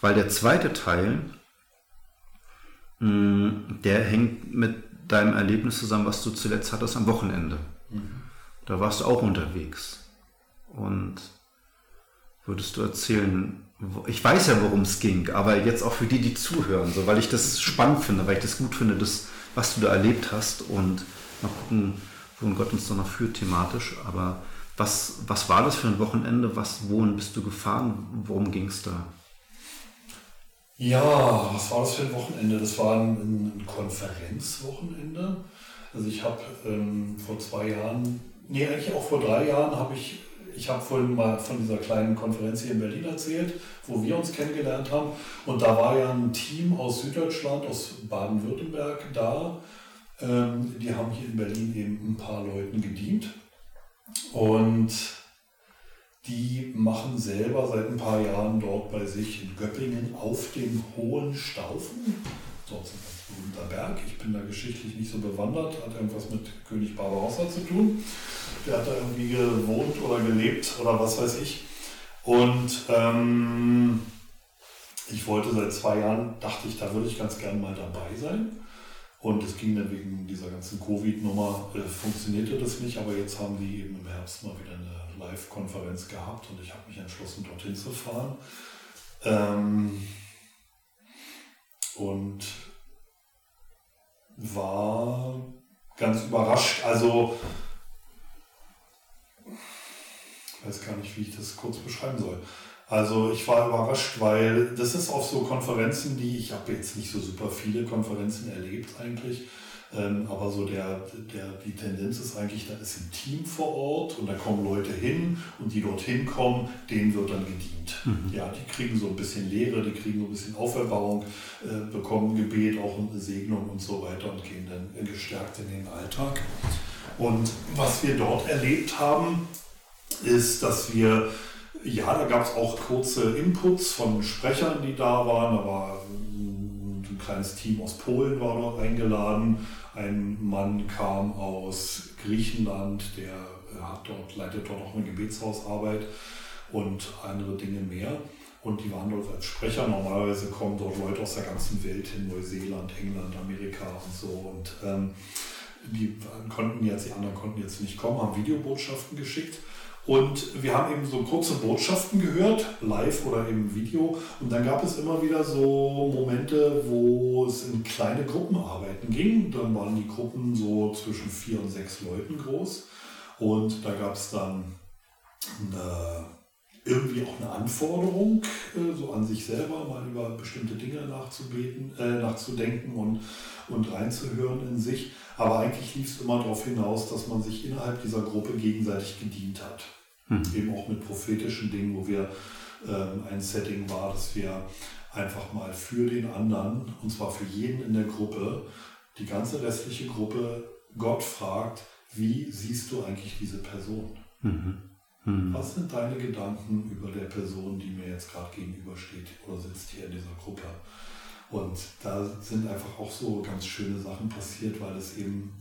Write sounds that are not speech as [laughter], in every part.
weil der zweite Teil, mh, der hängt mit deinem Erlebnis zusammen, was du zuletzt hattest am Wochenende. Mhm. Da warst du auch unterwegs. Und würdest du erzählen, ich weiß ja, worum es ging, aber jetzt auch für die, die zuhören, so, weil ich das spannend finde, weil ich das gut finde, das, was du da erlebt hast und mal gucken, wohin Gott uns da noch führt thematisch. Aber was, was war das für ein Wochenende? Was, wohin bist du gefahren? Worum ging es da? Ja, was war das für ein Wochenende? Das war ein, Konferenzwochenende. Also ich habe ähm, vor zwei Jahren, nee, eigentlich auch vor drei Jahren habe ich ich habe vorhin mal von dieser kleinen Konferenz hier in Berlin erzählt, wo wir uns kennengelernt haben. Und da war ja ein Team aus Süddeutschland, aus Baden-Württemberg da. Ähm, die haben hier in Berlin eben ein paar Leuten gedient. Und die machen selber seit ein paar Jahren dort bei sich in Göppingen auf dem Hohen Staufen. Ist ein berühmter Berg. Ich bin da geschichtlich nicht so bewandert, hat irgendwas mit König Barbarossa zu tun der hat da irgendwie gewohnt oder gelebt oder was weiß ich. Und ähm, ich wollte seit zwei Jahren, dachte ich, da würde ich ganz gerne mal dabei sein. Und es ging dann wegen dieser ganzen Covid-Nummer, äh, funktionierte das nicht, aber jetzt haben die eben im Herbst mal wieder eine Live-Konferenz gehabt und ich habe mich entschlossen, dorthin zu fahren. Ähm, und war ganz überrascht. Also ich weiß gar nicht, wie ich das kurz beschreiben soll. Also ich war überrascht, weil das ist auf so Konferenzen, die ich habe jetzt nicht so super viele Konferenzen erlebt eigentlich, ähm, aber so der, der, die Tendenz ist eigentlich, da ist ein Team vor Ort und da kommen Leute hin und die dorthin kommen, denen wird dann gedient. Mhm. Ja, die kriegen so ein bisschen Lehre, die kriegen so ein bisschen Auferbauung, äh, bekommen Gebet, auch eine Segnung und so weiter und gehen dann gestärkt in den Alltag. Und was wir dort erlebt haben, ist, dass wir, ja, da gab es auch kurze Inputs von Sprechern, die da waren. Da war ein kleines Team aus Polen war dort eingeladen. Ein Mann kam aus Griechenland, der hat dort, leitet dort auch eine Gebetshausarbeit und andere Dinge mehr. Und die waren dort als Sprecher. Normalerweise kommen dort Leute aus der ganzen Welt hin, Neuseeland, England, Amerika und so. Und ähm, die konnten jetzt, die anderen konnten jetzt nicht kommen, haben Videobotschaften geschickt. Und wir haben eben so kurze Botschaften gehört, live oder im Video. Und dann gab es immer wieder so Momente, wo es in kleine Gruppenarbeiten ging. Dann waren die Gruppen so zwischen vier und sechs Leuten groß. Und da gab es dann eine, irgendwie auch eine Anforderung, äh, so an sich selber mal über bestimmte Dinge nachzubeten, äh, nachzudenken und, und reinzuhören in sich. Aber eigentlich lief es immer darauf hinaus, dass man sich innerhalb dieser Gruppe gegenseitig gedient hat. Mhm. Eben auch mit prophetischen Dingen, wo wir ähm, ein Setting war, dass wir einfach mal für den anderen, und zwar für jeden in der Gruppe, die ganze restliche Gruppe Gott fragt, wie siehst du eigentlich diese Person? Mhm. Mhm. Was sind deine Gedanken über der Person, die mir jetzt gerade gegenübersteht oder sitzt hier in dieser Gruppe? Und da sind einfach auch so ganz schöne Sachen passiert, weil es eben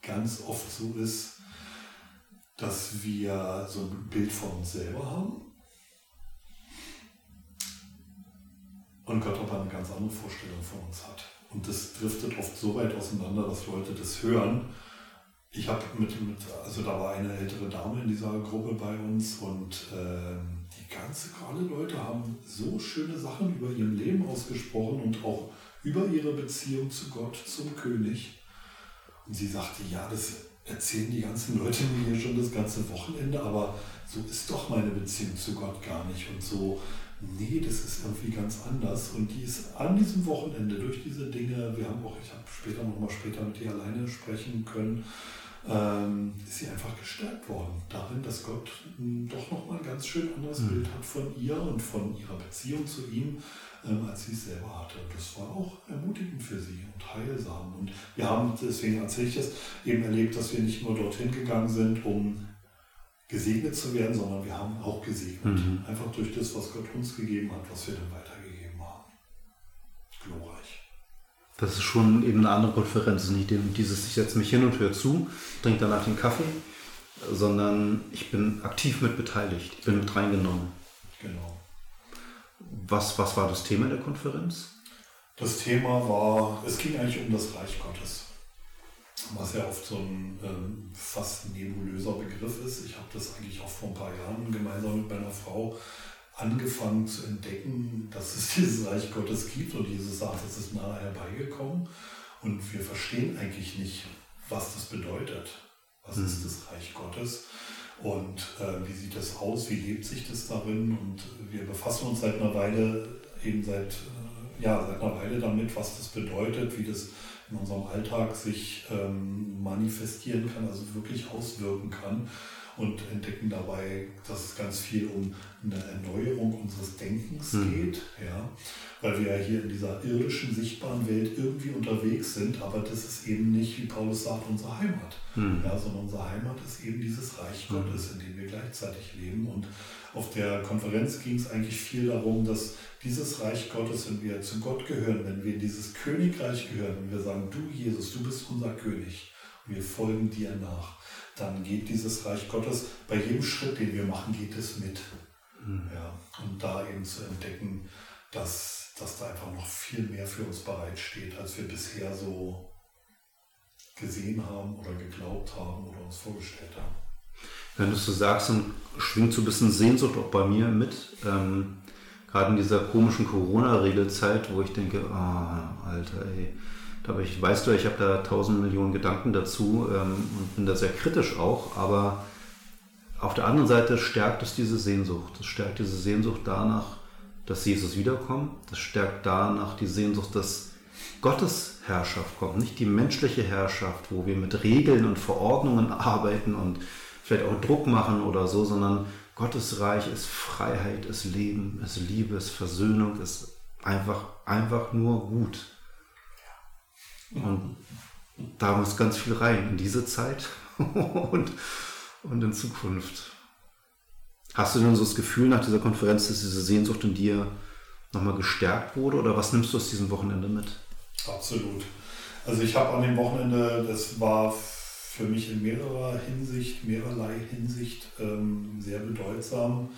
ganz oft so ist, dass wir so ein Bild von uns selber haben und Gott aber eine ganz andere Vorstellung von uns hat. Und das driftet oft so weit auseinander, dass Leute das hören. Ich habe mit, mit, also da war eine ältere Dame in dieser Gruppe bei uns und äh, die ganze, alle Leute haben so schöne Sachen über ihrem Leben ausgesprochen und auch über ihre Beziehung zu Gott, zum König. Und sie sagte, ja, das erzählen die ganzen Leute mir hier schon das ganze Wochenende, aber so ist doch meine Beziehung zu Gott gar nicht. Und so, nee, das ist irgendwie ganz anders. Und die ist an diesem Wochenende durch diese Dinge, wir haben auch, ich habe später nochmal später mit ihr alleine sprechen können, ähm, ist sie einfach gestärkt worden darin, dass Gott hm, doch nochmal ein ganz schön anderes mhm. Bild hat von ihr und von ihrer Beziehung zu ihm ähm, als sie es selber hatte. Das war auch ermutigend für sie und heilsam. Und wir haben, deswegen erzähle ich das, eben erlebt, dass wir nicht nur dorthin gegangen sind, um gesegnet zu werden, sondern wir haben auch gesegnet. Mhm. Einfach durch das, was Gott uns gegeben hat, was wir dann weitergegeben haben. Glorreich. Das ist schon eben eine andere Konferenz. Nicht dieses, ich setze mich hin und höre zu, trinke danach den Kaffee, sondern ich bin aktiv mit beteiligt. Ich bin mit reingenommen. Genau. Was, was war das Thema der Konferenz? Das Thema war, es ging eigentlich um das Reich Gottes, was ja oft so ein ähm, fast nebulöser Begriff ist. Ich habe das eigentlich auch vor ein paar Jahren gemeinsam mit meiner Frau angefangen zu entdecken, dass es [laughs] dieses Reich Gottes gibt und Jesus sagt, es ist nahe herbeigekommen und wir verstehen eigentlich nicht, was das bedeutet. Was mhm. ist das Reich Gottes? Und äh, wie sieht das aus? Wie lebt sich das darin? Und wir befassen uns seit einer Weile, eben seit, äh, ja, seit einer Weile damit, was das bedeutet, wie das in unserem Alltag sich ähm, manifestieren kann, also wirklich auswirken kann und entdecken dabei, dass es ganz viel um eine Erneuerung unseres Denkens mhm. geht, ja, weil wir ja hier in dieser irdischen, sichtbaren Welt irgendwie unterwegs sind, aber das ist eben nicht, wie Paulus sagt, unsere Heimat, mhm. ja, sondern unsere Heimat ist eben dieses Reich hm. Gottes, in dem wir gleichzeitig leben und auf der Konferenz ging es eigentlich viel darum, dass dieses Reich Gottes, wenn wir zu Gott gehören, wenn wir in dieses Königreich gehören, wenn wir sagen, du Jesus, du bist unser König, wir folgen dir nach, dann geht dieses Reich Gottes, bei jedem Schritt, den wir machen, geht es mit. Mhm. Ja, und da eben zu entdecken, dass, dass da einfach noch viel mehr für uns bereitsteht, als wir bisher so gesehen haben oder geglaubt haben oder uns vorgestellt haben. Wenn du es so sagst, dann schwingt so ein bisschen Sehnsucht auch bei mir mit. Ähm, gerade in dieser komischen Corona-Regelzeit, wo ich denke, oh, Alter, ey, aber ich weißt du, ich habe da tausend Millionen Gedanken dazu ähm, und bin da sehr kritisch auch, aber auf der anderen Seite stärkt es diese Sehnsucht. Es stärkt diese Sehnsucht danach, dass Jesus wiederkommt. Es stärkt danach die Sehnsucht, dass Gottes Herrschaft kommt, nicht die menschliche Herrschaft, wo wir mit Regeln und Verordnungen [laughs] arbeiten und vielleicht auch Druck machen oder so, sondern Gottes Reich ist Freiheit, ist Leben, ist Liebe, ist Versöhnung, ist einfach, einfach nur gut. Und da muss ganz viel rein in diese Zeit [laughs] und, und in Zukunft. Hast du denn so das Gefühl nach dieser Konferenz, dass diese Sehnsucht in dir nochmal gestärkt wurde oder was nimmst du aus diesem Wochenende mit? Absolut. Also ich habe an dem Wochenende, das war für mich in mehrerer Hinsicht, mehrerlei Hinsicht ähm, sehr bedeutsam.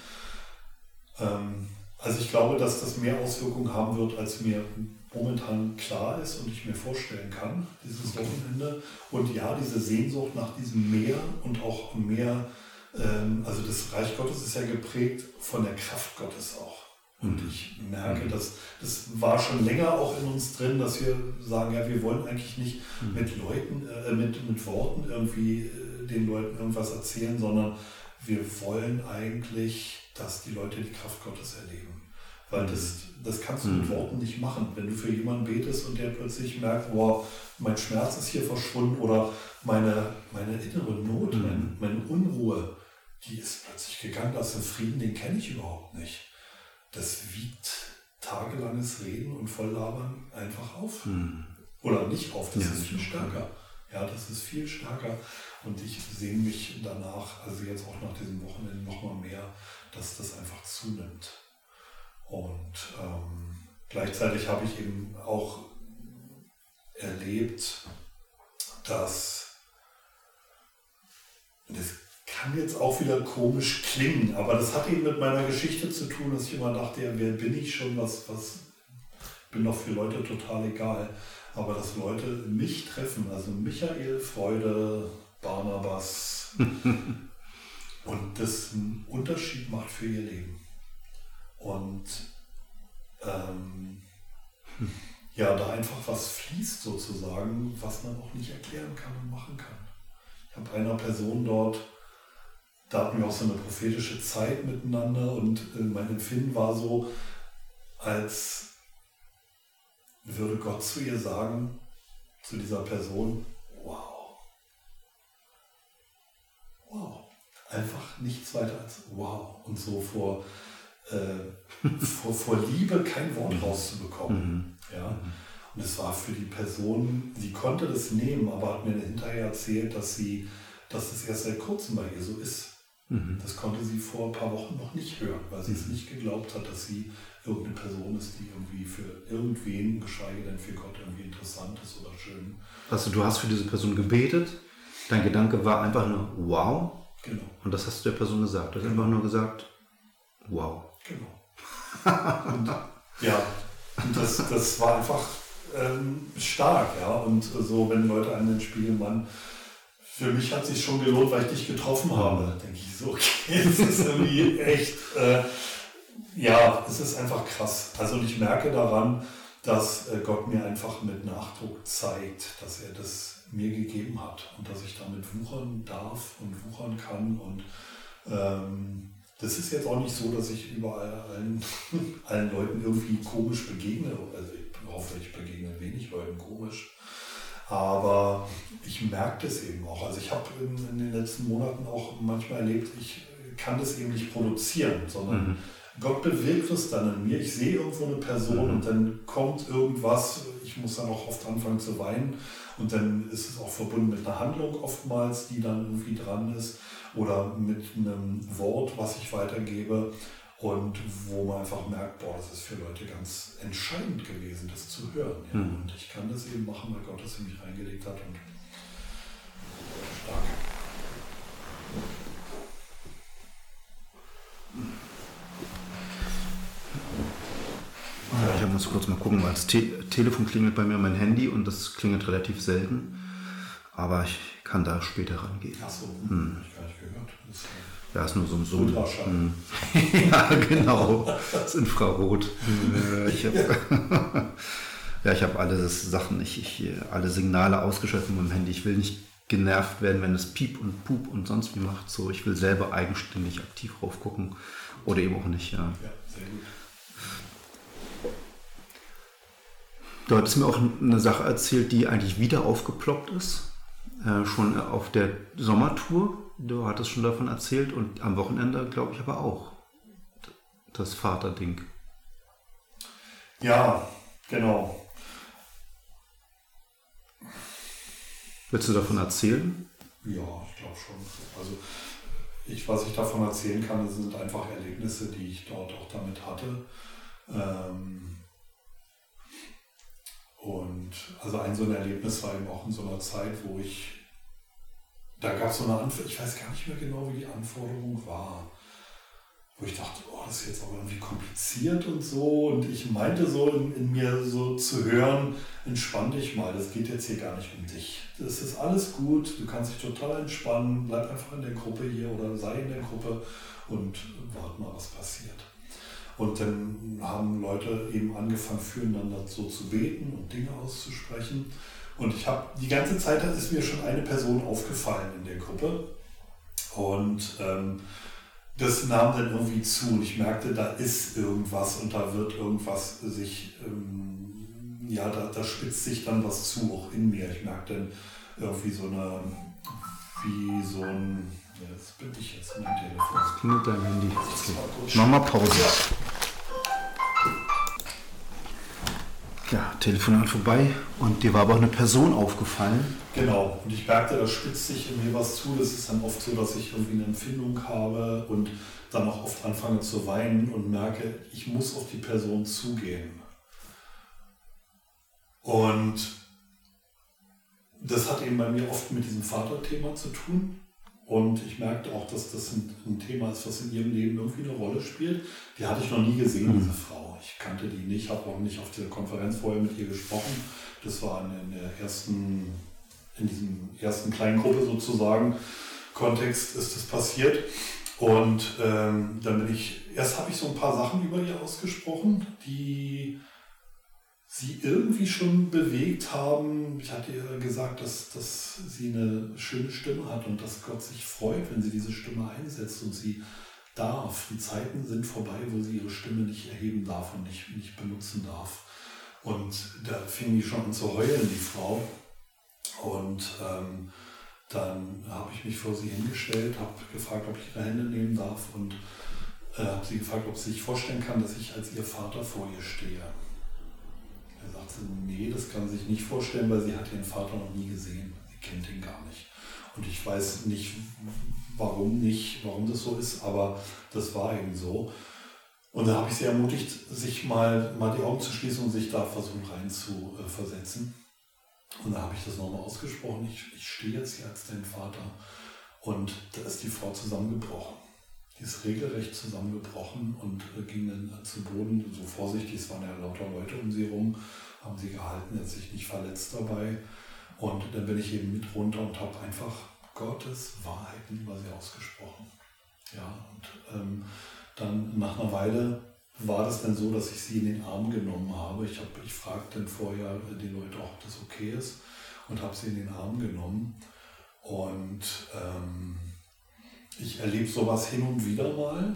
Ähm, also ich glaube, dass das mehr Auswirkungen haben wird, als mir momentan klar ist und ich mir vorstellen kann, dieses Wochenende. Und ja, diese Sehnsucht nach diesem Meer und auch mehr, ähm, also das Reich Gottes ist ja geprägt von der Kraft Gottes auch. Und mhm. ich merke, mhm. dass das war schon länger auch in uns drin, dass wir sagen, ja, wir wollen eigentlich nicht mhm. mit Leuten, äh, mit, mit Worten irgendwie äh, den Leuten irgendwas erzählen, sondern wir wollen eigentlich, dass die Leute die Kraft Gottes erleben. Weil das, das kannst du mit mhm. Worten nicht machen. Wenn du für jemanden betest und der plötzlich merkt, boah, mein Schmerz ist hier verschwunden oder meine, meine innere Not, mhm. meine, meine Unruhe, die ist plötzlich gegangen. Das ist ein Frieden, den kenne ich überhaupt nicht. Das wiegt tagelanges Reden und Volllabern einfach auf. Mhm. Oder nicht auf, das ja, ist viel stärker. Ja, das ist viel stärker. Und ich sehe mich danach, also jetzt auch nach diesem Wochenende nochmal mehr, dass das einfach zunimmt. Und ähm, gleichzeitig habe ich eben auch erlebt, dass das kann jetzt auch wieder komisch klingen, aber das hat eben mit meiner Geschichte zu tun, dass ich immer dachte, ja, wer bin ich schon, was, was bin doch für Leute total egal. Aber dass Leute mich treffen, also Michael, Freude, Barnabas [laughs] und das einen Unterschied macht für ihr Leben. Und ähm, [laughs] ja, da einfach was fließt sozusagen, was man auch nicht erklären kann und machen kann. Ich habe einer Person dort, da hatten wir auch so eine prophetische Zeit miteinander und äh, mein Empfinden war so, als würde Gott zu ihr sagen, zu dieser Person, wow. Wow. Einfach nichts weiter als wow. Und so vor äh, vor, vor, Liebe kein Wort mhm. rauszubekommen. Mhm. Ja? Mhm. Und es war für die Person, sie konnte das nehmen, aber hat mir hinterher erzählt, dass sie, dass das erst seit kurzem bei ihr so ist. Mhm. Das konnte sie vor ein paar Wochen noch nicht hören, weil sie es nicht geglaubt hat, dass sie irgendeine Person ist, die irgendwie für irgendwen, geschweige denn für Gott, irgendwie interessant ist oder schön. Also du hast für diese Person gebetet, dein Gedanke war einfach nur wow. Genau. Und das hast du der Person gesagt. Du hast genau. einfach nur gesagt, wow. Genau. und, [laughs] ja, das, das war einfach ähm, stark, ja. Und so, wenn Leute einen den Spiegelmann, für mich hat es sich schon gelohnt, weil ich dich getroffen habe. Denke ich so, okay, [laughs] es ist irgendwie echt, äh, ja, es ist einfach krass. Also ich merke daran, dass äh, Gott mir einfach mit Nachdruck zeigt, dass er das mir gegeben hat und dass ich damit wuchern darf und wuchern kann. Und ähm, das ist jetzt auch nicht so, dass ich überall allen, [laughs] allen Leuten irgendwie komisch begegne. Also ich hoffe, ich begegne wenig Leuten komisch. Aber ich merke das eben auch. Also ich habe in, in, den letzten Monaten auch manchmal erlebt, ich kann das eben nicht produzieren, sondern mhm. Gott bewirkt es dann in mir. Ich sehe irgendwo eine Person mhm. und dann kommt irgendwas. Ich muss dann auch oft anfangen zu weinen. Und dann ist es auch verbunden mit einer Handlung oftmals, die dann irgendwie dran ist. Oder mit einem Wort, was ich weitergebe. Und wo man einfach merkt, boah, das ist für Leute ganz entscheidend gewesen, das zu hören. Ja. Mhm. Und ich kann das eben machen, weil Gott das in mich reingelegt hat. Und stark. Ich muss kurz mal gucken, weil das Te Telefon klingelt bei mir mein Handy und das klingelt relativ selten. Aber ich kann da später rangehen. Achso, hm. ich gar nicht gehört. Das ja, ist nur so ein Zoom. Hm. [laughs] ja, genau. Das Infrarot. ich habe [laughs] ja, ich habe alle Sachen, ich, ich, alle Signale ausgeschaltet mit meinem Handy. Ich will nicht genervt werden, wenn es Piep und Pup und sonst wie macht. So, ich will selber eigenständig aktiv raufgucken oder eben auch nicht. Ja, ja sehr gut. Du hattest mir auch eine Sache erzählt, die eigentlich wieder aufgeploppt ist. Äh, schon auf der Sommertour. Du hattest schon davon erzählt und am Wochenende, glaube ich, aber auch. Das Vaterding. Ja, genau. Willst du davon erzählen? Ja, ich glaube schon. Also ich, was ich davon erzählen kann, sind einfach Erlebnisse, die ich dort auch damit hatte. Ähm, und also ein so ein Erlebnis war eben auch in so einer Zeit, wo ich, da gab es so eine Anforderung, ich weiß gar nicht mehr genau, wie die Anforderung war, wo ich dachte, oh, das ist jetzt aber irgendwie kompliziert und so. Und ich meinte so in, in mir so zu hören, entspann dich mal, das geht jetzt hier gar nicht um dich. Das ist alles gut, du kannst dich total entspannen, bleib einfach in der Gruppe hier oder sei in der Gruppe und warte mal, was passiert. Und dann haben Leute eben angefangen, füreinander so zu beten und Dinge auszusprechen. Und ich habe die ganze Zeit ist mir schon eine Person aufgefallen in der Gruppe. Und ähm, das nahm dann irgendwie zu. Und ich merkte, da ist irgendwas und da wird irgendwas sich, ähm, ja, da, da spitzt sich dann was zu, auch in mir. Ich merkte dann irgendwie so eine, wie so ein Jetzt bin ich jetzt mit dem Telefon. Das klingelt dein Handy. Okay. Mach mal Pause. Ja, Telefonat vorbei und dir war aber auch eine Person aufgefallen. Genau, und ich merkte, da spitzt sich in mir was zu. Das ist dann oft so, dass ich irgendwie eine Empfindung habe und dann auch oft anfange zu weinen und merke, ich muss auf die Person zugehen. Und das hat eben bei mir oft mit diesem Vaterthema zu tun. Und ich merkte auch, dass das ein, ein, Thema ist, was in ihrem Leben irgendwie eine Rolle spielt. Die hatte ich noch nie gesehen, mhm. diese Frau. Ich kannte die nicht, habe auch nicht auf der Konferenz vorher mit ihr gesprochen. Das war in, der ersten, in diesem ersten kleinen Gruppe sozusagen, Kontext ist das passiert. Und ähm, dann bin ich, erst habe ich so ein paar Sachen über ihr ausgesprochen, die sie irgendwie schon bewegt haben. Ich hatte ihr gesagt, dass, dass sie eine schöne Stimme hat und dass Gott sich freut, wenn sie diese Stimme einsetzt und sie darf. Die Zeiten sind vorbei, wo sie ihre Stimme nicht erheben darf und nicht, nicht benutzen darf. Und da fing die schon an zu heulen, die Frau. Und ähm, dann habe ich mich vor sie hingestellt, habe gefragt, ob ich ihre Hände nehmen darf und äh, habe sie gefragt, ob sie sich vorstellen kann, dass ich als ihr Vater vor ihr stehe. Sagte, nee, das kann sie sich nicht vorstellen, weil sie hat ihren Vater noch nie gesehen. Sie kennt ihn gar nicht. Und ich weiß nicht, warum nicht, warum das so ist, aber das war eben so. Und da habe ich sie ermutigt, sich mal, mal die Augen zu schließen und sich da versuchen rein zu äh, versetzen. Und da habe ich das nochmal ausgesprochen. Ich, ich stehe jetzt hier als dein Vater. Und da ist die Frau zusammengebrochen. die ist regelrecht zusammengebrochen und äh, ging dann zu Boden, so vorsichtig, es waren ja lauter Leute um sie herum, haben sie gehalten, er hat sich nicht verletzt dabei. Und dann bin ich eben mit runter und habe einfach Gottes Wahrheiten über sie ausgesprochen. Ja, und ähm, dann nach einer Weile war das dann so, dass ich sie in den Arm genommen habe. Ich, hab, ich fragte dann vorher die Leute, ob das okay ist und habe sie in den Arm genommen. Und ähm, ich erlebe sowas hin und wieder mal.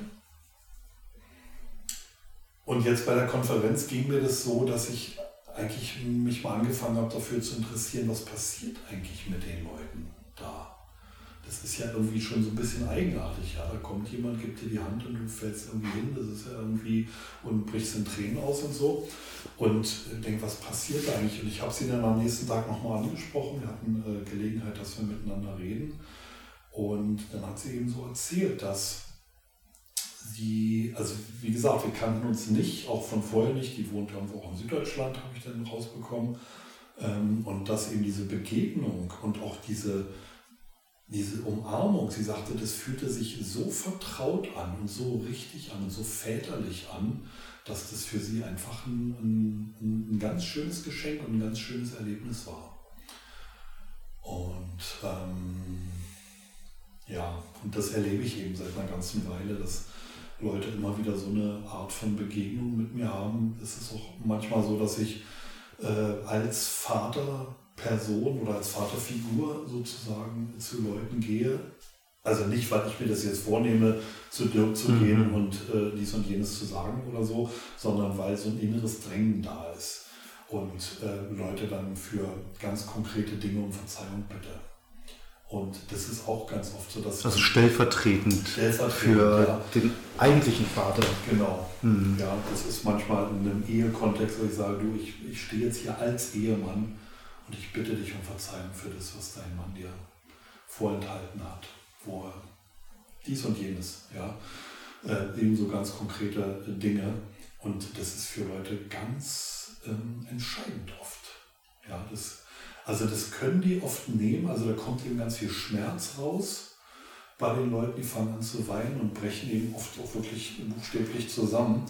Und jetzt bei der Konferenz ging mir das so, dass ich eigentlich mich mal angefangen habe, dafür zu interessieren, was passiert eigentlich mit den Leuten da. Das ist ja irgendwie schon so ein bisschen eigenartig. Ja? Da kommt jemand, gibt dir die Hand und du fällst irgendwie hin. Das ist ja irgendwie und brichst in Tränen aus und so. Und denk, was passiert eigentlich? Und ich habe sie dann am nächsten Tag nochmal angesprochen. Wir hatten äh, Gelegenheit, dass wir miteinander reden. Und dann hat sie eben so erzählt, dass sie, also wie gesagt, wir kannten uns nicht, auch von vorher nicht. Die wohnt irgendwo auch in Süddeutschland, habe ich dann rausbekommen. Ähm, und dass eben diese Begegnung und auch diese diese Umarmung, sie sagte, das fühlte sich so vertraut an und so richtig an und so väterlich an, dass das für sie einfach ein, ein, ein ganz schönes Geschenk und ein ganz schönes Erlebnis war. Und ähm, ja, und das erlebe ich eben seit einer ganzen Weile, dass Leute immer wieder so eine Art von Begegnung mit mir haben. Es ist auch manchmal so, dass ich äh, als Vater Person oder als Vaterfigur sozusagen zu Leuten gehe. Also nicht, weil ich mir das jetzt vornehme, zu Dirk zu mhm. gehen und äh, dies und jenes zu sagen oder so, sondern weil so ein inneres Drängen da ist und äh, Leute dann für ganz konkrete Dinge um Verzeihung bitte. Und das ist auch ganz oft so, dass. Also stellvertretend, stellvertretend für ja. den eigentlichen Vater. Genau. Mhm. Ja, das ist manchmal in einem Ehekontext, wo ich sage, du, ich, ich stehe jetzt hier als Ehemann und ich bitte dich um Verzeihung für das, was dein Mann dir vorenthalten hat, wo er dies und jenes, ja, äh, ebenso ganz konkrete Dinge. Und das ist für Leute ganz ähm, entscheidend oft. Ja, das, also das können die oft nehmen, also da kommt eben ganz viel Schmerz raus bei den Leuten, die fangen an zu weinen und brechen eben oft auch wirklich buchstäblich zusammen.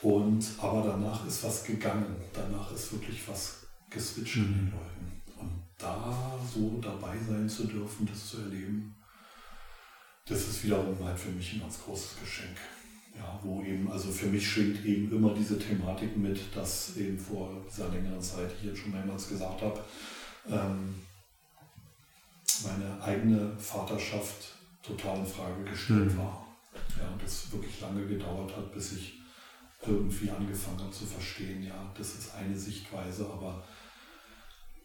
Und aber danach ist was gegangen, danach ist wirklich was geswitcht mhm. den Leuten. Und da so dabei sein zu dürfen, das zu erleben, das ist wiederum halt für mich ein ganz großes Geschenk. Ja, wo eben, also für mich schwingt eben immer diese Thematik mit, dass eben vor dieser längeren Zeit, ich jetzt schon mehrmals gesagt habe, ähm, meine eigene Vaterschaft total in Frage gestellt mhm. war. Ja, und das wirklich lange gedauert hat, bis ich irgendwie angefangen habe zu verstehen, ja, das ist eine Sichtweise, aber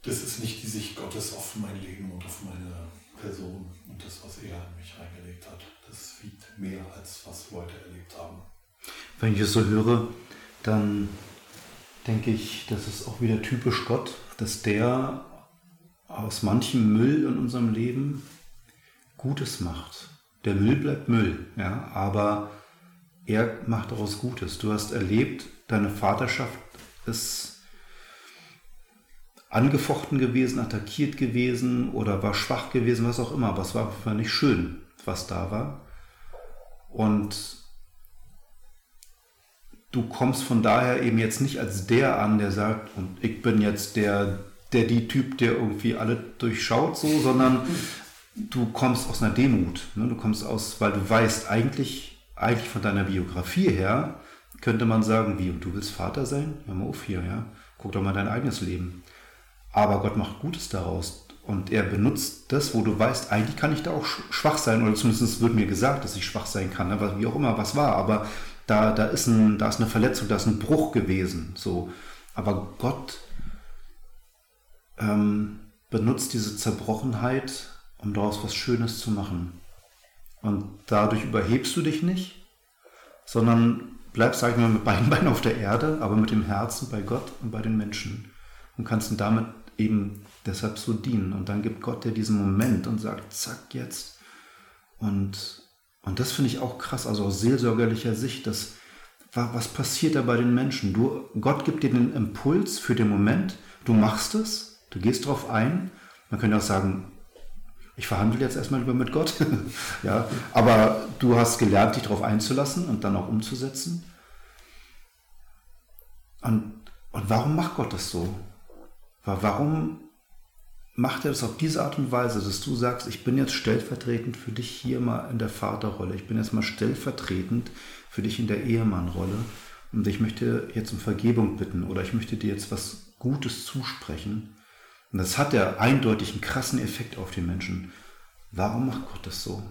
das ist nicht die Sicht Gottes auf mein Leben und auf meine Person und das, was er in mich reingelegt hat. Das wiegt mehr, als was Leute erlebt haben. Wenn ich es so höre, dann denke ich, das ist auch wieder typisch Gott, dass der aus manchem Müll in unserem Leben Gutes macht. Der Müll bleibt Müll, ja, aber er macht daraus Gutes. Du hast erlebt, deine Vaterschaft ist angefochten gewesen, attackiert gewesen oder war schwach gewesen, was auch immer. Aber es war einfach nicht schön, was da war. Und du kommst von daher eben jetzt nicht als der an, der sagt, und ich bin jetzt der, der die Typ, der irgendwie alle durchschaut, so, sondern du kommst aus einer Demut. Ne? Du kommst aus, weil du weißt, eigentlich, eigentlich von deiner Biografie her, könnte man sagen, wie, und du willst Vater sein? Hör mal auf hier, ja. Guck doch mal dein eigenes Leben. Aber Gott macht Gutes daraus. Und er benutzt das, wo du weißt, eigentlich kann ich da auch schwach sein, oder zumindest wird mir gesagt, dass ich schwach sein kann, ne? wie auch immer was war. Aber da, da, ist ein, da ist eine Verletzung, da ist ein Bruch gewesen. So. Aber Gott ähm, benutzt diese Zerbrochenheit, um daraus was Schönes zu machen. Und dadurch überhebst du dich nicht, sondern bleibst, sag ich mal, mit beiden [laughs] Beinen auf der Erde, aber mit dem Herzen bei Gott und bei den Menschen. Und kannst damit eben deshalb so dienen. Und dann gibt Gott dir diesen Moment und sagt, zack, jetzt. Und, und das finde ich auch krass, also aus seelsorgerlicher Sicht, dass, was passiert da bei den Menschen? Du, Gott gibt dir den Impuls für den Moment, du machst es, du gehst darauf ein. Man könnte auch sagen, ich verhandle jetzt erstmal lieber mit Gott. [laughs] ja, aber du hast gelernt, dich darauf einzulassen und dann auch umzusetzen. Und, und warum macht Gott das so? Warum macht er das auf diese Art und Weise, dass du sagst, ich bin jetzt stellvertretend für dich hier mal in der Vaterrolle, ich bin jetzt mal stellvertretend für dich in der Ehemannrolle und ich möchte jetzt um Vergebung bitten oder ich möchte dir jetzt was Gutes zusprechen. Und das hat ja eindeutig einen krassen Effekt auf die Menschen. Warum macht Gott das so?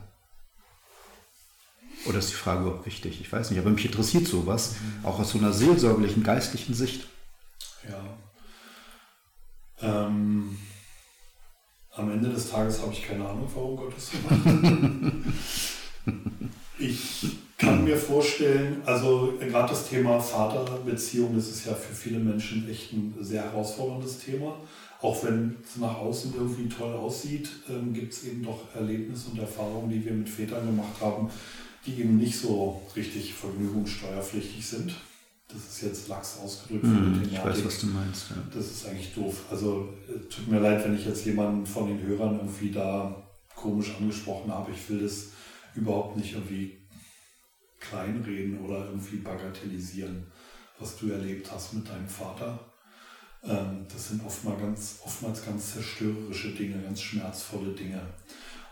Oder ist die Frage überhaupt wichtig? Ich weiß nicht, aber mich interessiert sowas, mhm. auch aus so einer seelsorgerlichen, geistlichen Sicht. Ja. Ähm, am Ende des Tages habe ich keine Ahnung, warum Gott das so macht. [laughs] [laughs] ich kann mir vorstellen, also gerade das Thema Vaterbeziehung, das ist ja für viele Menschen echt ein sehr herausforderndes Thema. Auch wenn es nach außen irgendwie toll aussieht, ähm, gibt es eben doch Erlebnisse und Erfahrungen, die wir mit Vätern gemacht haben, die eben nicht so richtig vergnügungssteuerpflichtig sind. Das ist jetzt lax ausgedrückt. Mm, ich weiß, was du meinst. Ja. Das ist eigentlich doof. Also äh, tut mir leid, wenn ich jetzt jemanden von den Hörern irgendwie da komisch angesprochen habe. Ich will das überhaupt nicht irgendwie kleinreden oder irgendwie bagatellisieren, was du erlebt hast mit deinem Vater. Ähm, das sind oftmals ganz, oftmals ganz zerstörerische Dinge, ganz schmerzvolle Dinge.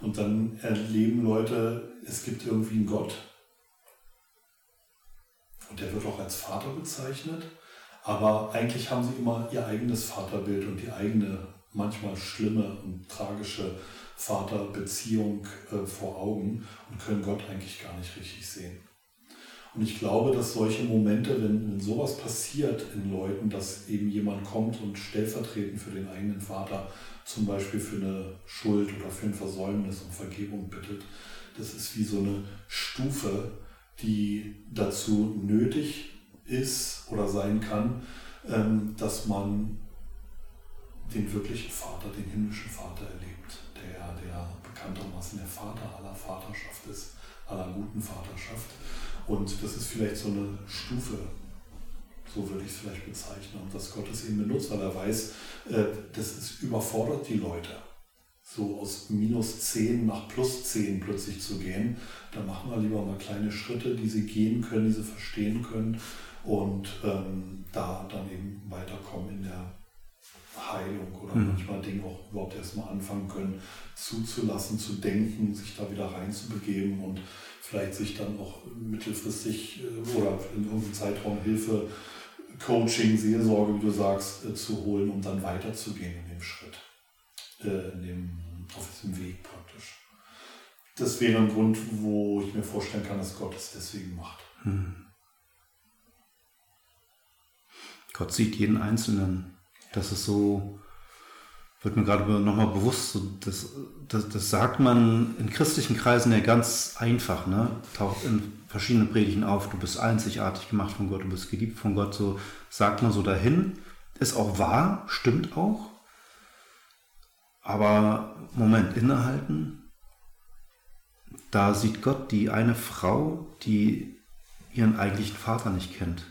Und dann erleben Leute, es gibt irgendwie einen Gott. Und der wird auch als Vater bezeichnet. Aber eigentlich haben sie immer ihr eigenes Vaterbild und die eigene, manchmal schlimme und tragische Vaterbeziehung äh, vor Augen und können Gott eigentlich gar nicht richtig sehen. Und ich glaube, dass solche Momente, wenn, wenn sowas passiert in Leuten, dass eben jemand kommt und stellvertretend für den eigenen Vater zum Beispiel für eine Schuld oder für ein Versäumnis um Vergebung bittet, das ist wie so eine Stufe, die dazu nötig ist oder sein kann, ähm, dass man den wirklichen Vater, den himmlischen Vater erlebt, der, der bekanntermaßen der Vater aller Vaterschaft ist, aller guten Vaterschaft. Und das ist vielleicht so eine Stufe, so würde ich es vielleicht bezeichnen, und dass Gott es eben benutzt, weil er weiß, äh, das ist, überfordert die Leute. So aus minus 10 nach plus 10 plötzlich zu gehen, da machen wir lieber mal kleine Schritte, die sie gehen können, die sie verstehen können und ähm, da dann eben weiterkommen in der Heilung oder mhm. manchmal Dinge auch überhaupt erstmal anfangen können, zuzulassen, zu denken, sich da wieder reinzubegeben und vielleicht sich dann auch mittelfristig äh, oder in irgendeinem Zeitraum Hilfe, Coaching, Seelsorge, wie du sagst, äh, zu holen, um dann weiterzugehen in dem Schritt, äh, in dem, auf diesem Weg praktisch. Das wäre ein Grund, wo ich mir vorstellen kann, dass Gott es deswegen macht. Hm. Gott sieht jeden Einzelnen. Das ist so, wird mir gerade nochmal bewusst, das, das, das, sagt man in christlichen Kreisen ja ganz einfach, ne? taucht in verschiedenen Predigten auf, du bist einzigartig gemacht von Gott, du bist geliebt von Gott, so sagt man so dahin. Ist auch wahr, stimmt auch. Aber Moment, innehalten, da sieht Gott die eine Frau, die ihren eigentlichen Vater nicht kennt.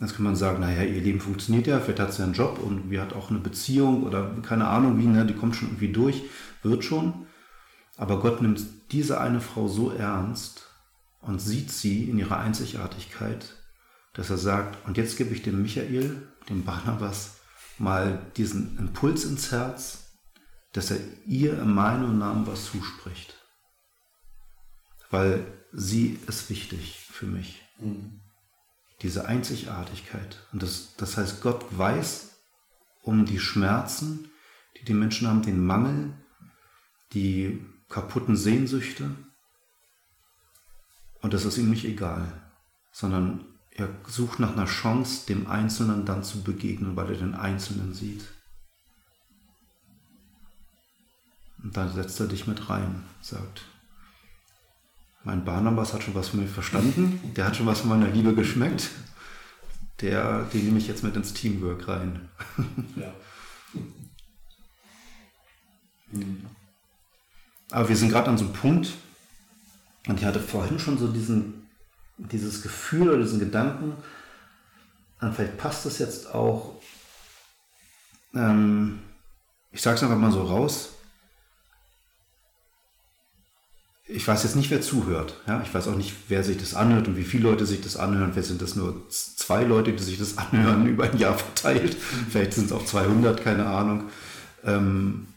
Jetzt kann man sagen, naja, ihr Leben funktioniert ja, vielleicht hat sie einen Job und wir hat auch eine Beziehung oder keine Ahnung wie, ne, die kommt schon irgendwie durch, wird schon. Aber Gott nimmt diese eine Frau so ernst und sieht sie in ihrer Einzigartigkeit, dass er sagt, und jetzt gebe ich dem Michael, dem Barnabas, mal diesen Impuls ins Herz, dass er ihr in meinem Namen was zuspricht. Weil sie ist wichtig für mich. Mhm diese Einzigartigkeit. Und das, das heißt, Gott weiß um die Schmerzen, die die Menschen haben, den Mangel, die kaputten Sehnsüchte. Und das ist ihm nicht egal, sondern er sucht nach einer Chance, dem Einzelnen dann zu begegnen, weil er den Einzelnen sieht. Und dann setzt er dich mit rein, sagt, mein Barnabas hat schon was von mir verstanden, der hat schon was von meiner Liebe geschmeckt. Der, den nehme ich jetzt mit ins Teamwork rein. Ja. Aber wir sind gerade an so einem Punkt, und ich hatte vorhin schon so diesen, dieses Gefühl oder diesen Gedanken, und vielleicht passt das jetzt auch, ähm, ich sage es einfach mal so raus, ich weiß jetzt nicht, wer zuhört. Ja? Ich weiß auch nicht, wer sich das anhört und wie viele Leute sich das anhören. Vielleicht sind das nur zwei Leute, die sich das anhören [laughs] über ein Jahr verteilt. Vielleicht sind es auch 200, keine Ahnung. Ähm,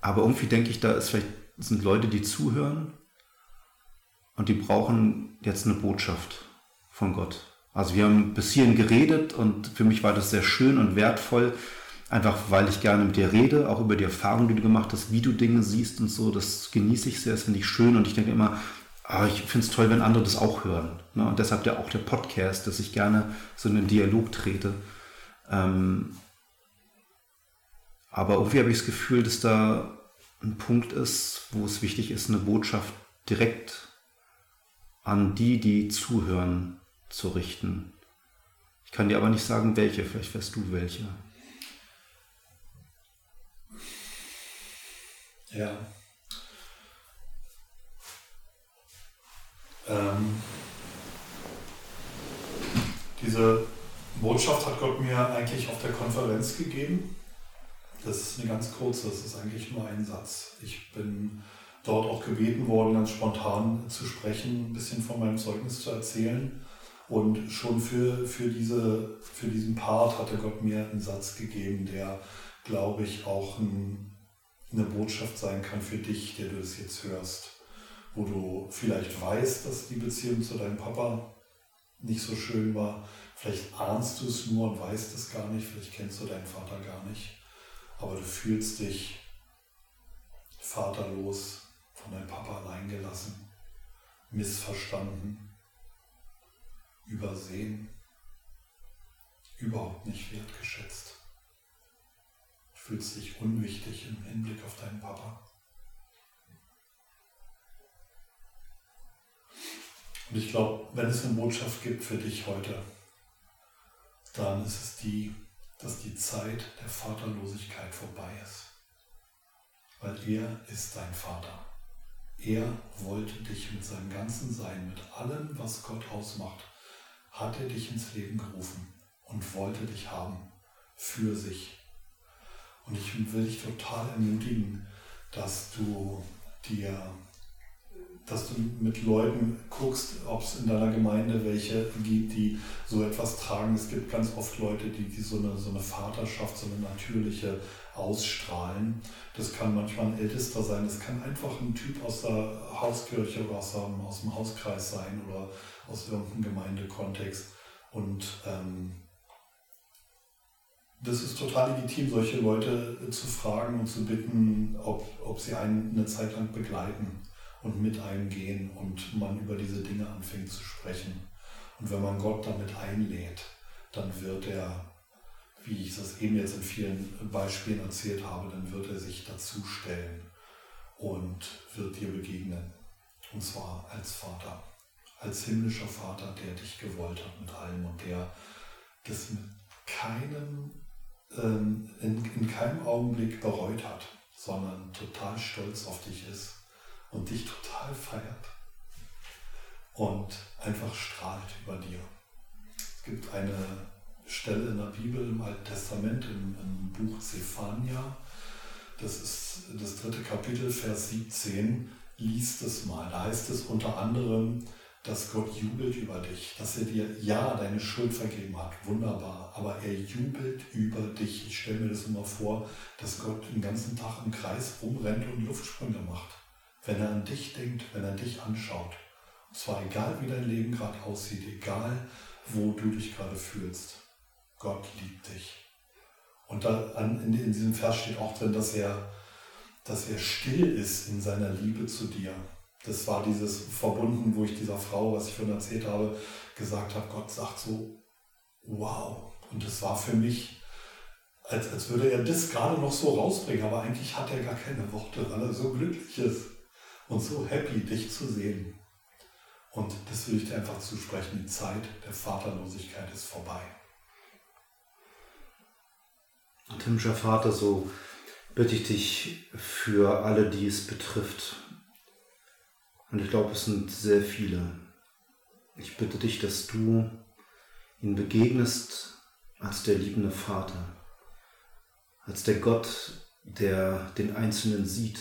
aber irgendwie denke ich, da ist vielleicht, sind Leute, die zuhören und die brauchen jetzt eine Botschaft von Gott. Also wir haben bis hierhin geredet und für mich war das sehr schön und wertvoll, einfach weil ich gerne mit dir rede, auch über die Erfahrungen, die du gemacht hast, wie du Dinge siehst und so. Das genieße ich sehr, das finde ich schön und ich denke immer, ah, ich finde es toll, wenn andere das auch hören. Ne? Und deshalb der, auch der Podcast, dass ich gerne so in den Dialog trete. Ähm, aber irgendwie habe ich das Gefühl, dass da ein Punkt ist, wo es wichtig ist, eine Botschaft direkt an die, die zuhören, zu richten. Ich kann dir aber nicht sagen, welche, vielleicht weißt du welche. Ja. Ähm, diese Botschaft hat Gott mir eigentlich auf der Konferenz gegeben. Das ist eine ganz kurze, das ist eigentlich nur ein Satz. Ich bin dort auch gebeten worden, ganz spontan zu sprechen, ein bisschen von meinem Zeugnis zu erzählen. Und schon für, für, diese, für diesen Part hatte Gott mir einen Satz gegeben, der, glaube ich, auch ein, eine Botschaft sein kann für dich, der du es jetzt hörst. Wo du vielleicht weißt, dass die Beziehung zu deinem Papa nicht so schön war. Vielleicht ahnst du es nur und weißt es gar nicht. Vielleicht kennst du deinen Vater gar nicht. Aber du fühlst dich vaterlos, von deinem Papa allein gelassen, missverstanden, übersehen, überhaupt nicht wertgeschätzt. Fühlst dich unwichtig im Hinblick auf deinen Papa. Und ich glaube, wenn es eine Botschaft gibt für dich heute, dann ist es die, dass die Zeit der Vaterlosigkeit vorbei ist. Weil er ist dein Vater. Er wollte dich mit seinem ganzen Sein, mit allem, was Gott ausmacht, hat er dich ins Leben gerufen und wollte dich haben für sich. Und ich will dich total ermutigen, dass du dir dass du mit Leuten guckst, ob es in deiner Gemeinde welche gibt, die so etwas tragen. Es gibt ganz oft Leute, die, die so, eine, so eine Vaterschaft, so eine natürliche ausstrahlen. Das kann manchmal ein Ältester sein, das kann einfach ein Typ aus der Hauskirche oder aus dem, aus dem Hauskreis sein oder aus irgendeinem Gemeindekontext. Und ähm, das ist total legitim, solche Leute zu fragen und zu bitten, ob, ob sie einen eine Zeit lang begleiten und mit einem gehen und man über diese Dinge anfängt zu sprechen. Und wenn man Gott damit einlädt, dann wird er, wie ich das eben jetzt in vielen Beispielen erzählt habe, dann wird er sich dazu stellen und wird dir begegnen. Und zwar als Vater, als himmlischer Vater, der dich gewollt hat mit allem und der das mit keinem, ähm, in, in keinem Augenblick bereut hat, sondern total stolz auf dich ist und dich total feiert und einfach strahlt über dir. Es gibt eine Stelle in der Bibel im Alten Testament im, im Buch Zephania, das ist das dritte Kapitel, Vers 17, liest es mal. Da heißt es unter anderem, dass Gott jubelt über dich, dass er dir ja deine Schuld vergeben hat, wunderbar, aber er jubelt über dich. Ich stelle mir das immer vor, dass Gott den ganzen Tag im Kreis rumrennt und Luftsprünge macht wenn er an dich denkt, wenn er dich anschaut. Und zwar egal, wie dein Leben gerade aussieht, egal, wo du dich gerade fühlst. Gott liebt dich. Und da in, diesem Vers steht auch drin, dass er, dass er still ist in seiner Liebe zu dir. Das war dieses verbunden, wo ich dieser Frau, was ich vorhin erzählt habe, gesagt habe, Gott sagt so, wow. Und das war für mich, als, als würde er das gerade noch so rausbringen, aber eigentlich hat er gar keine Worte, weil er so glücklich ist und so happy, dich zu sehen. Und das will ich dir einfach zusprechen, die Zeit der Vaterlosigkeit ist vorbei. Und himmlischer Vater, so bitte ich dich für alle, die es betrifft. Und ich glaube, es sind sehr viele. Ich bitte dich, dass du ihnen begegnest als der liebende Vater, als der Gott, der den Einzelnen sieht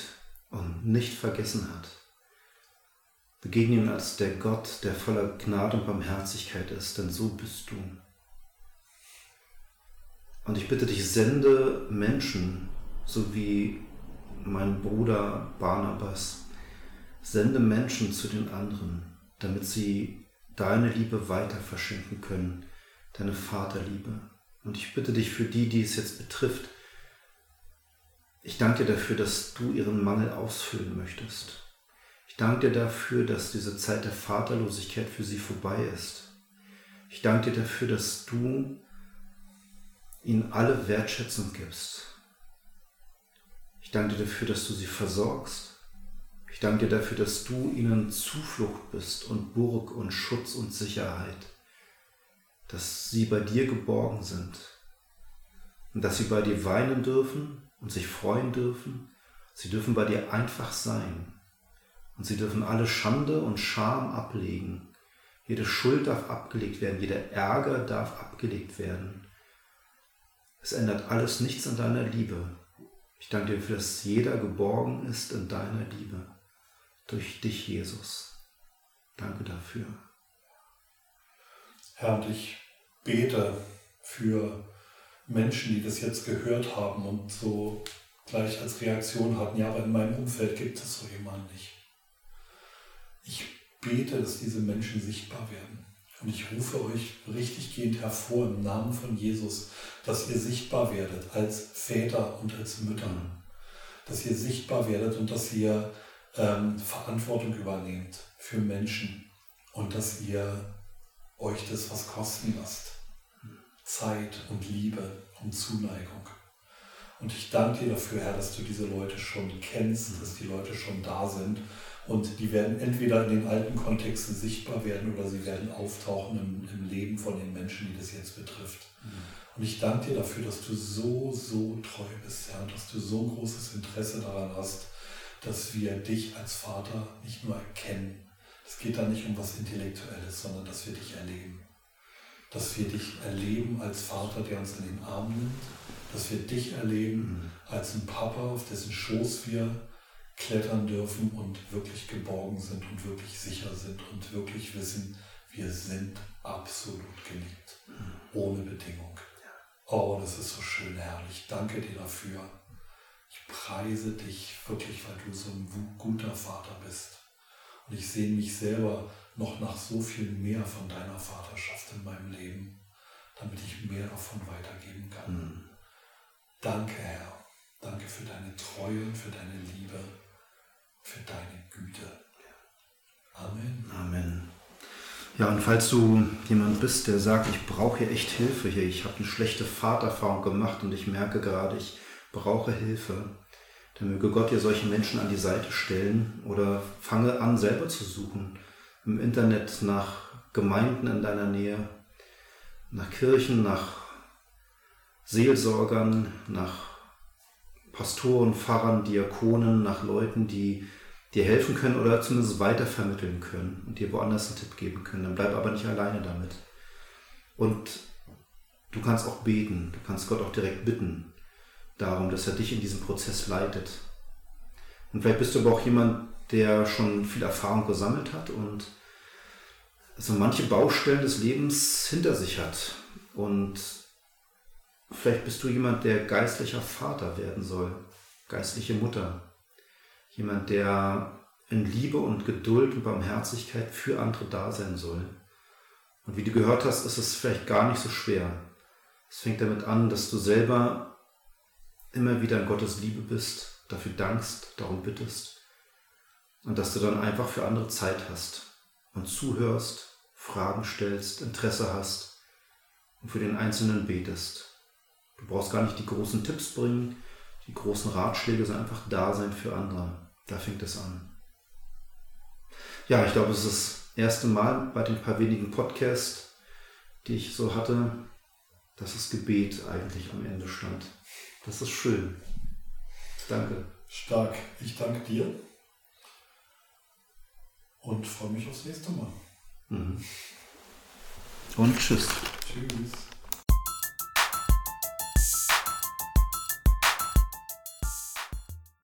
und nicht vergessen hat. Begegne ihm als der Gott, der voller Gnade und Barmherzigkeit ist, denn so bist du. Und ich bitte dich, sende Menschen, so wie mein Bruder Barnabas, sende Menschen zu den anderen, damit sie deine Liebe weiter verschenken können, deine Vaterliebe. Und ich bitte dich für die, die es jetzt betrifft, ich danke dir dafür, dass du ihren Mangel ausfüllen möchtest. Ich danke dir dafür, dass diese Zeit der Vaterlosigkeit für sie vorbei ist. Ich danke dir dafür, dass du ihnen alle Wertschätzung gibst. Ich danke dir dafür, dass du sie versorgst. Ich danke dir dafür, dass du ihnen Zuflucht bist und Burg und Schutz und Sicherheit, dass sie bei dir geborgen sind und dass sie bei dir weinen dürfen und sich freuen dürfen. Sie dürfen bei dir einfach sein und sie dürfen alle Schande und Scham ablegen. Jede Schuld darf abgelegt werden, jeder Ärger darf abgelegt werden. Es ändert alles nichts an deiner Liebe. Ich danke dir, dass jeder geborgen ist in deiner Liebe. Durch dich, Jesus. Danke dafür. Herr, und ich bete für Menschen, die das jetzt gehört haben und so gleich als Reaktion hatten, ja, aber in meinem Umfeld gibt es so jemanden nicht. Ich bete, dass diese Menschen sichtbar werden. Und ich rufe euch richtig gehend hervor im Namen von Jesus, dass ihr sichtbar werdet als Väter und als Mütter. Dass ihr sichtbar werdet und dass ihr ähm, Verantwortung übernehmt für Menschen und dass ihr euch das was kosten lasst. Zeit und Liebe und Zuneigung. Und ich danke dir dafür, Herr, dass du diese Leute schon kennst, dass die Leute schon da sind und die werden entweder in den alten Kontexten sichtbar werden oder sie werden auftauchen im, im Leben von den Menschen, die das jetzt betrifft. Mhm. Und ich danke dir dafür, dass du so, so treu bist, Herr, und dass du so ein großes Interesse daran hast, dass wir dich als Vater nicht nur erkennen. Es geht da nicht um was Intellektuelles, sondern dass wir dich erleben. Dass wir dich erleben als Vater, der uns in den Arm nimmt. Dass wir dich erleben mhm. als ein Papa, auf dessen Schoß wir klettern dürfen und wirklich geborgen sind und wirklich sicher sind und wirklich wissen, wir sind absolut geliebt, ohne Bedingung. Oh, das ist so schön herrlich. Danke dir dafür. Preise dich wirklich, weil du so ein guter Vater bist. Und ich sehe mich selber noch nach so viel mehr von deiner Vaterschaft in meinem Leben, damit ich mehr davon weitergeben kann. Mhm. Danke, Herr. Danke für deine Treue und für deine Liebe für deine Güte. Amen. Amen. Ja, und falls du jemand bist, der sagt, ich brauche hier echt Hilfe hier, ich habe eine schlechte Vatererfahrung gemacht und ich merke gerade, ich brauche Hilfe, dann möge Gott dir solche Menschen an die Seite stellen oder fange an, selber zu suchen im Internet nach Gemeinden in deiner Nähe, nach Kirchen, nach Seelsorgern, nach Pastoren, Pfarrern, Diakonen, nach Leuten, die dir helfen können oder zumindest weitervermitteln können und dir woanders einen Tipp geben können. Dann bleib aber nicht alleine damit. Und du kannst auch beten, du kannst Gott auch direkt bitten darum, dass er dich in diesem Prozess leitet. Und vielleicht bist du aber auch jemand, der schon viel Erfahrung gesammelt hat und also manche Baustellen des Lebens hinter sich hat. Und vielleicht bist du jemand, der geistlicher Vater werden soll, geistliche Mutter, Jemand, der in Liebe und Geduld und Barmherzigkeit für andere da sein soll. Und wie du gehört hast, ist es vielleicht gar nicht so schwer. Es fängt damit an, dass du selber immer wieder in Gottes Liebe bist, dafür dankst, darum bittest und dass du dann einfach für andere Zeit hast und zuhörst, Fragen stellst, Interesse hast und für den Einzelnen betest. Du brauchst gar nicht die großen Tipps bringen, die großen Ratschläge, sondern einfach da sein für andere. Da fängt es an. Ja, ich glaube, es ist das erste Mal bei den paar wenigen Podcasts, die ich so hatte, dass das Gebet eigentlich am Ende stand. Das ist schön. Danke. Stark. Ich danke dir und freue mich aufs nächste Mal. Mhm. Und tschüss. Tschüss.